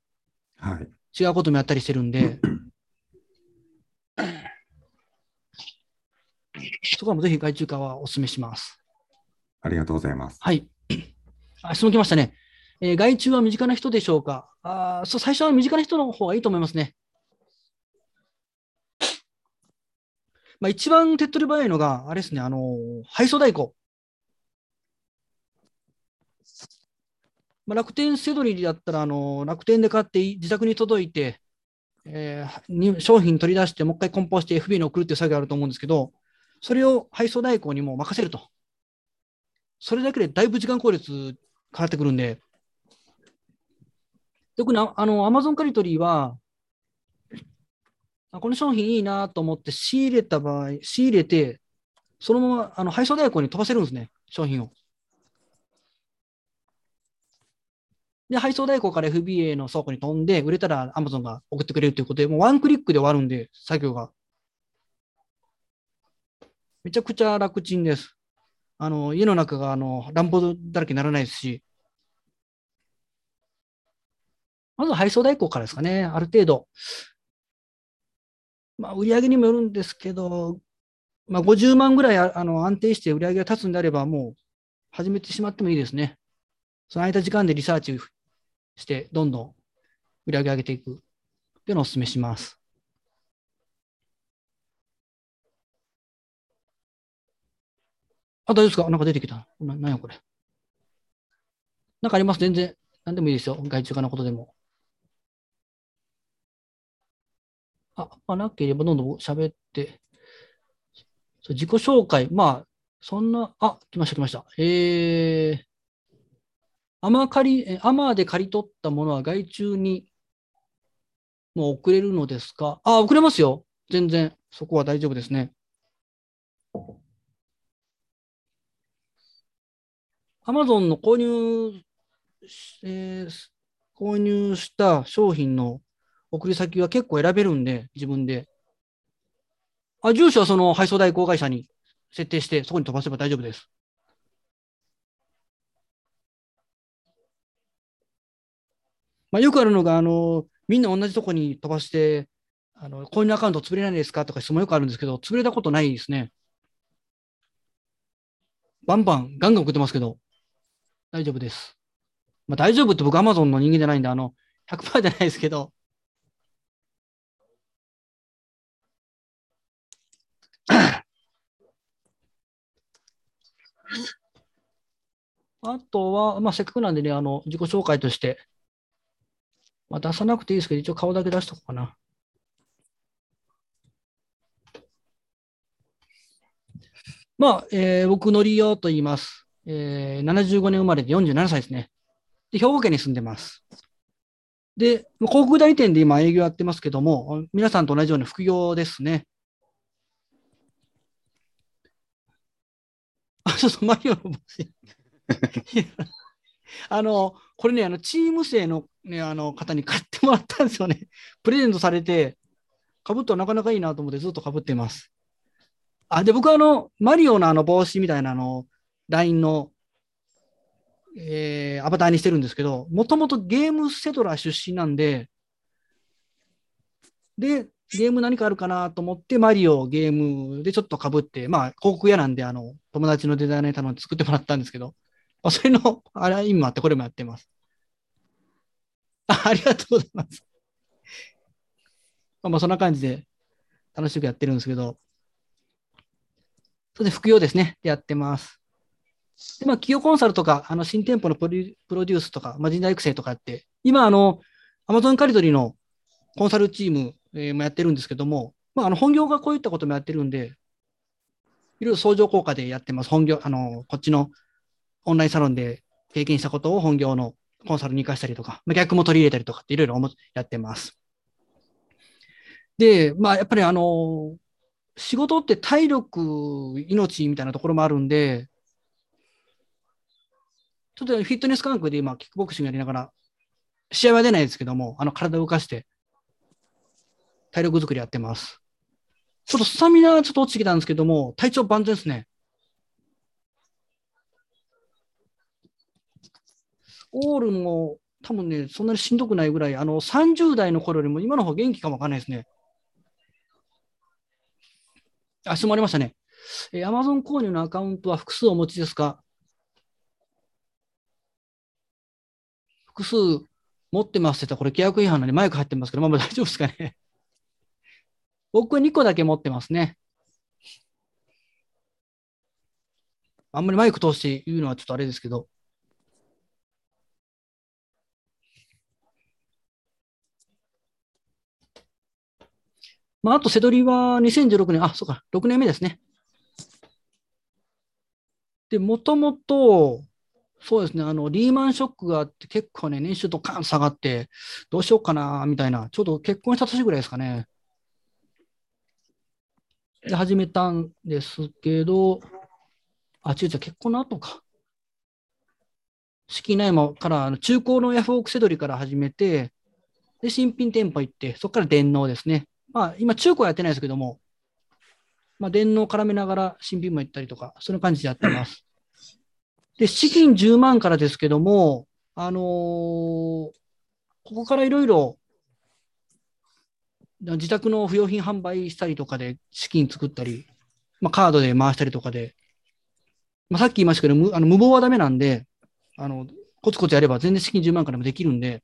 はい。違うこともやったりしてるんで、[coughs] そこはもうぜひ外注化はお勧めします。ありがとうございます。はい。あ質問来ましたね。えー外注は身近な人でしょうか？あーそう、最初は身近な人の方がいいと思いますね。まあ、一番手っ取り早いのが、あれですね、あのー配送代行。まあ、楽天セドリだったら、あの楽天で買って自宅に届いて、えーに商品取り出して、もう一回梱包して FB に送るっていう作業あると思うんですけど、それを配送代行にも任せると。それだけでだいぶ時間効率変わってくるんで、特にああの、アマゾンカリトリーは、この商品いいなと思って仕入れた場合、仕入れて、そのままあの配送代行に飛ばせるんですね、商品を。で、配送代行から FBA の倉庫に飛んで、売れたら Amazon が送ってくれるということで、もうワンクリックで終わるんで、作業が。めちゃくちゃ楽ちんです。あの、家の中があの乱暴だらけにならないですし、まず配送代行からですかね、ある程度。まあ、売り上げにもよるんですけど、まあ、50万ぐらいああの安定して売り上げが立つんであれば、もう始めてしまってもいいですね。その空いた時間でリサーチして、どんどん売り上げ上げていくっていうのをお勧めします。あ、大丈夫ですか？なんか出てきた。ななんやこれ。なんかあります？全然。何でもいいですよ。外注化のことでも。あ、まあ、なければどんどん喋って。そう自己紹介。まあ、そんな、あ、来ました来ました。えー、アマ借り、えアマで借り取ったものは外注にもう送れるのですか？あ、送れますよ。全然。そこは大丈夫ですね。アマゾンの購入し、えー購入した商品の送り先は結構選べるんで、自分で。あ、住所はその配送代行会社に設定して、そこに飛ばせば大丈夫です。まあ、よくあるのが、あの、みんな同じとこに飛ばして、あの、購入アカウント潰れないですか？とか質問よくあるんですけど、潰れたことないですね。バンバン、ガンガン送ってますけど、大丈夫です。まあ、大丈夫って僕、アマゾンの人間じゃないんで、あの、100%じゃないですけど、あとは、まあ、せっかくなんでね、あの、自己紹介として、まあ、出さなくていいですけど、一応顔だけ出しとこうかな。まあ、えー僕、のりおと言います。えー75年生まれで47歳ですね。で、兵庫県に住んでます。で、まあ広告代理店で今営業やってますけども、皆さんと同じように副業ですね。あ、そうそう、マリオの帽子。[laughs] [laughs] あの、これね、あの、チーム生の,、ね、あの方に買ってもらったんですよね。[laughs] プレゼントされて、かぶったらなかなかいいなと思ってずっとかぶってます。あ、で、僕はあの、マリオのあの帽子みたいなあの、LINE の、えーアバターにしてるんですけど、もともとゲームセドラ出身なんで、で、ゲーム何かあるかなと思って、マリオゲームでちょっと被って、まあ、広告屋なんで、あの、友達のデザイナーに頼んで作ってもらったんですけど、あ、それの、あれ、意味もあって、これもやってます。あありがとうございます。まあ、そんな感じで楽しくやってるんですけど、それで副業ですね、でやってます。で、まあ、企業コンサルとか、あの、新店舗のプロデュプロデュースとか、まあ、人材育成とかやって、今、あの、アマゾンカリドリのコンサルチーム、えもやってるんですけども、まあ、あの、本業がこういったこともやってるんで、いろいろ相乗効果でやってます。本業、あの、こっちのオンラインサロンで経験したことを本業のコンサルに活かしたりとか、まあ逆も取り入れたりとかっていろいろやってます。で、まあ、やっぱりあの、仕事って体力、命みたいなところもあるんで、ちょっとフィットネス感覚で今、キックボクシングやりながら、試合は出ないですけども、あの、体を動かして、体力作りやってます。ちょっとスタミナはちょっと落ちてきたんですけども、体調万全ですね。オールも多分ね、そんなにしんどくないぐらい、あの、30代の頃よりも今の方元気かもわかんないですね。あ、質問ありましたね。えー、Amazon 購入のアカウントは複数お持ちですか？複数持ってますって言ったら、これ契約違反なんでマイク入ってますけど、まあまあ大丈夫ですかね。[laughs] 僕は2個だけ持ってますね。あんまりマイク通して言うのはちょっとあれですけど。まあ、あと、セドリは2016年、あ、そうか、6年目ですね。で、もともと、そうですね、あの、リーマンショックがあって、結構ね、年収ドカーン下がって、どうしようかな、みたいな、ちょうど結婚した年ぐらいですかね。で、始めたんですけど、あ、違う違う、結婚の後か。資金ないもから、中古のヤフオクセドリから始めて、で、新品店舗行って、そこから電脳ですね。まあ、今、中古はやってないですけども、まあ、電脳絡めながら新品も行ったりとか、そんな感じでやってます。で、資金10万からですけども、あのーここからいろいろ、自宅の不用品販売したりとかで資金作ったり、まあ、カードで回したりとかで、まあ、さっき言いましたけど、無あの無謀はダメなんで、あの、コツコツやれば全然資金10万からもできるんで、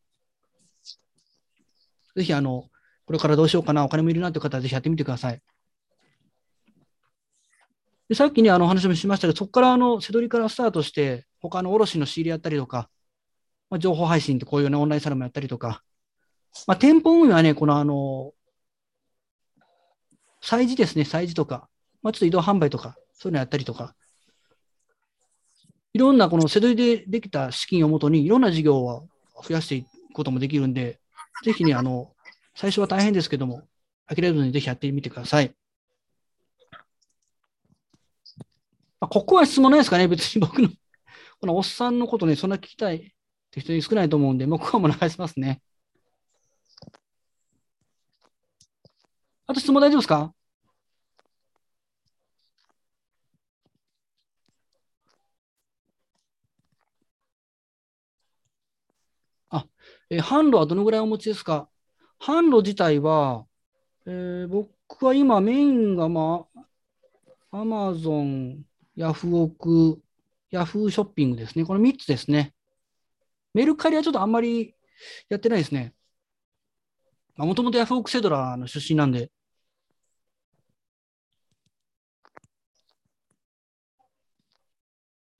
ぜひあの、これからどうしようかな、お金もいるなという方はぜひやってみてください。でさっきね、あの話もしましたけど、そこからあの、セドリからスタートして、他の卸の仕入れやったりとか、まあ、情報配信ってこういうね、オンラインサロンもやったりとか、まあ、店舗運営はね、このあの、催事ですね、催事とか、まあ、ちょっと移動販売とか、そういうのやったりとか、いろんなこのセドリでできた資金をもとに、いろんな事業を増やしていくこともできるんで、ぜひね、あの、最初は大変ですけども、諦めずにぜひやってみてください。まあ、ここは質問ないですかね別に僕の、[laughs] このおっさんのことね、そんな聞きたいって人に少ないと思うんで、もうここはもう流しますね。あと質問大丈夫ですか？あ、えー販路はどのぐらいお持ちですか？販路自体は、えー僕は今メインがまあ、アマゾン、ヤフオク、ヤフーショッピングですね。この3つですね。メルカリはちょっとあんまりやってないですね。もともとヤフオクセドラの出身なんで。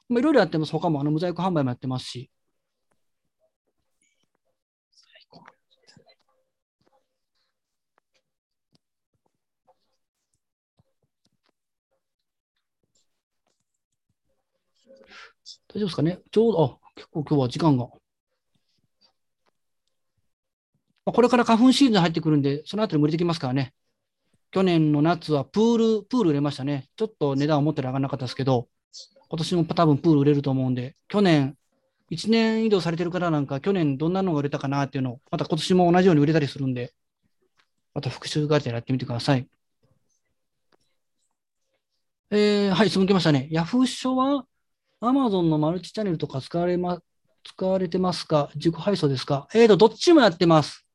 まあ、いろいろやってます。他もあの無在庫販売もやってますし。大丈夫ですかね？ちょうど、あ、結構今日は時間が。まあこれから花粉シーズン入ってくるんで、そのあたり無理できますからね。去年の夏はプール、プール売れましたね。ちょっと値段思ったより上がらなかったですけど、今年も多分プール売れると思うんで、去年、1年移動されてる方なんか、去年どんなのが売れたかなっていうのを、また今年も同じように売れたりするんで、また復習がてやってみてください。えー、はい、質問来ましたね。ヤフー書は Amazon のマルチチャンネルとか使われま、使われてますか？自己配送ですか？えーと、どっちもやってます。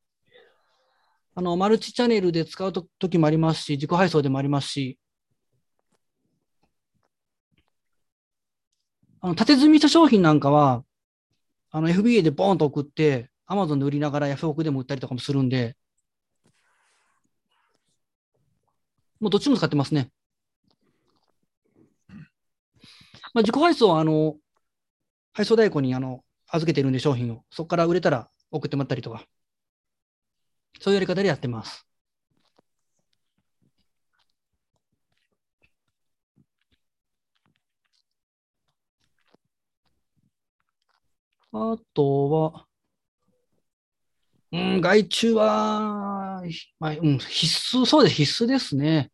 あの、マルチチャンネルで使うと時もありますし、自己配送でもありますし、あの、縦積みした商品なんかは、あの、FBA でボーンと送って、Amazon で売りながらヤフオクでも売ったりとかもするんで、もうどっちも使ってますね。まあ、自己配送は、あの、配送代行に、あの、預けてるんで商品を、そこから売れたら送ってもらったりとか、そういうやり方でやってます。あとは、うん、外注は、まあ、うん、必須、そうです、必須ですね。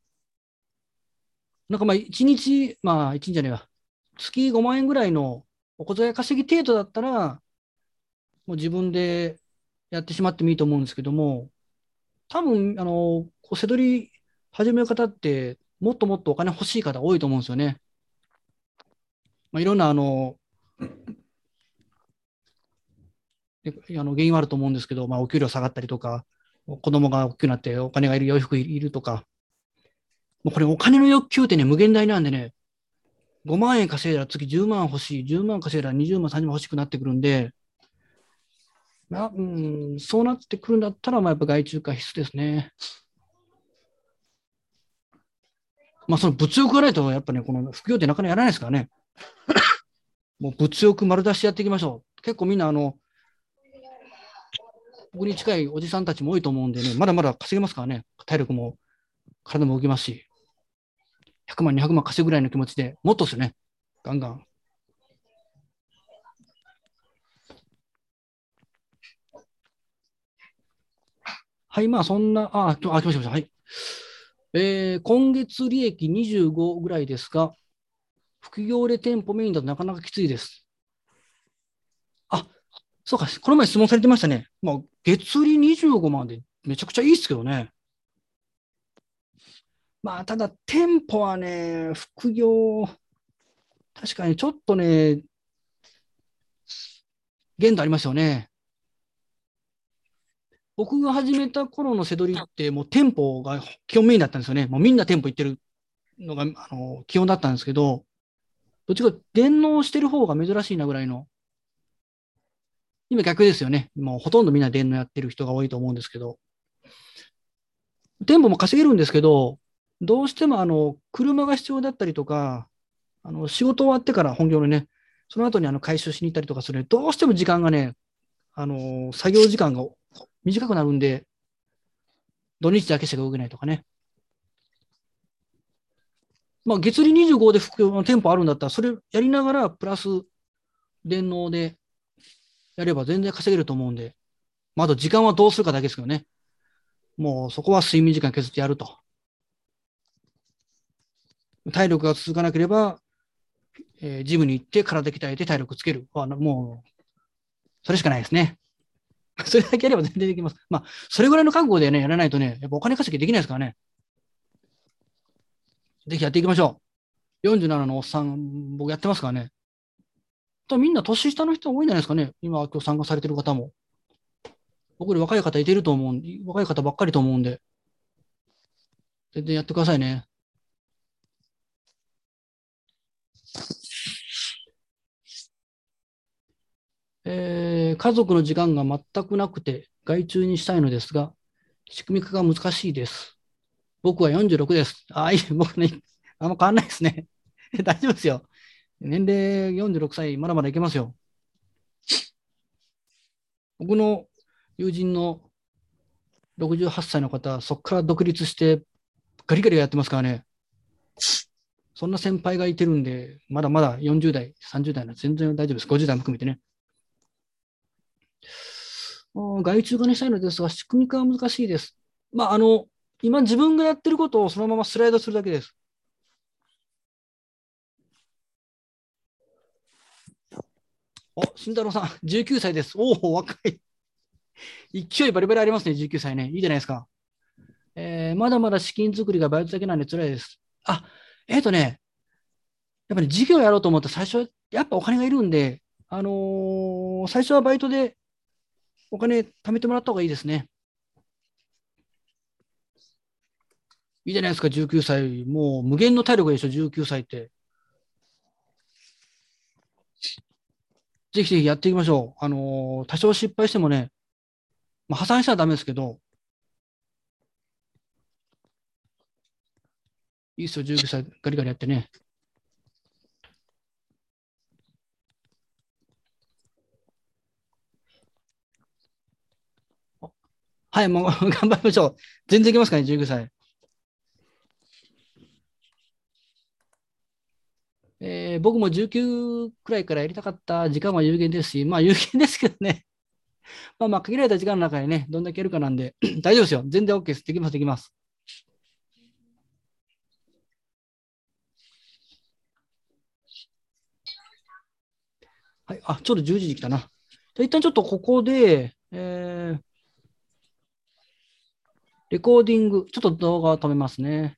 なんかまあ、一日、まあ、一日じゃねえわ。月5万円ぐらいのお小遣い稼ぎ程度だったら、もう自分でやってしまってもいいと思うんですけども、多分、あの、こう、せどり始める方って、もっともっとお金欲しい方多いと思うんですよね。まあ、いろんな、あの、あの原因はあると思うんですけど、まあ、お給料下がったりとか、子供が大きくなってお金がいる、洋服いるとか、もうこれお金の欲求ってね、無限大なんでね、5万円稼いだら次10万欲しい、10万稼いだら20万、30万欲しくなってくるんで、なうん、そうなってくるんだったら、まあ、やっぱ外注化必須ですね。まあ、その物欲がないと、やっぱね、この副業ってなかなかやらないですからね。[laughs] もう物欲丸出しやっていきましょう。結構みんな、あの、僕に近いおじさんたちも多いと思うんでね、まだまだ稼げますからね。体力も体も動きますし。100万、200万稼ぐぐらいの気持ちで、もっとですよね。ガンガン。はい、まあそんな、あ、あ、来ました、来ました。はい。えー、今月利益25ぐらいですが、副業で店舗メインだとなかなかきついです。あ、そうか、この前質問されてましたね。まあ、月利25万でめちゃくちゃいいですけどね。まあ、ただ、店舗はね、副業、確かにちょっとね、限度ありますよね。僕が始めた頃のせどりって、もう店舗が基本メインだったんですよね。もうみんな店舗行ってるのが、あの、基本だったんですけど、どっちか電脳してる方が珍しいなぐらいの。今逆ですよね。もうほとんどみんな電脳やってる人が多いと思うんですけど。店舗も稼げるんですけど、どうしてもあの車が必要だったりとか、あの仕事終わってから本業のね、その後にあの回収しに行ったりとかするどうしても時間がね、あの作業時間が短くなるんで、土日だけしか動けないとかね。まあ、月利25で副業の店舗あるんだったら、それやりながら、プラス電脳でやれば全然稼げると思うんで、まあ、あと時間はどうするかだけですけどね。もうそこは睡眠時間削ってやると。体力が続かなければ、えー、ジムに行って体鍛えて体力つける。もう、それしかないですね。[laughs] それだけやれば全然できます。まあ、それぐらいの覚悟でね、やらないとね、やっぱお金稼ぎできないですからね。ぜひやっていきましょう。47のおっさん、僕やってますからね。とみんな年下の人多いんじゃないですかね。今、今日参加されてる方も。僕より若い方いてると思う若い方ばっかりと思うんで。全然やってくださいね。えー、家族の時間が全くなくて外注にしたいのですが、仕組み化が難しいです。僕は46です。あ、いい、[laughs] 僕ね、あんま変わんないですね。[laughs] 大丈夫ですよ。年齢46歳、まだまだいけますよ。僕の友人の68歳の方、そこから独立してガリガリやってますからね。そんな先輩がいてるんで、まだまだ40代、30代の全然大丈夫です。50代も含めてね。外注化にしたいのですが、仕組み化は難しいです。まあ、あの、今自分がやってることをそのままスライドするだけです。お、慎太郎さん、19歳です。おお、若い。勢いバリバリありますね、19歳ね。いいじゃないですか。えー、まだまだ資金作りがバイトだけなんで辛いです。あ、えっ、ー、とね、やっぱり事業やろうと思ったら最初、やっぱお金がいるんで、あのー、最初はバイトでお金貯めてもらった方がいいですね。いいじゃないですか、19歳。もう無限の体力でしょ、19歳って。ぜひぜひやっていきましょう。あのー多少失敗してもね、まあ、破産したらダメですけど、いいっすよ、19歳、ガリガリやってね。はい、もう [laughs] 頑張りましょう。全然いけますかね、19歳。えー僕も19くらいからやりたかった時間は有限ですし、まあ有限ですけどね。[laughs] まあまあ限られた時間の中でね、どんだけやるかなんで、[clears throat] 大丈夫ですよ。全然 OK です。できます、できます。はい、あ、ちょうど10時に来たな。じゃ一旦ちょっとここで、えーレコーディング、ちょっと動画を止めますね。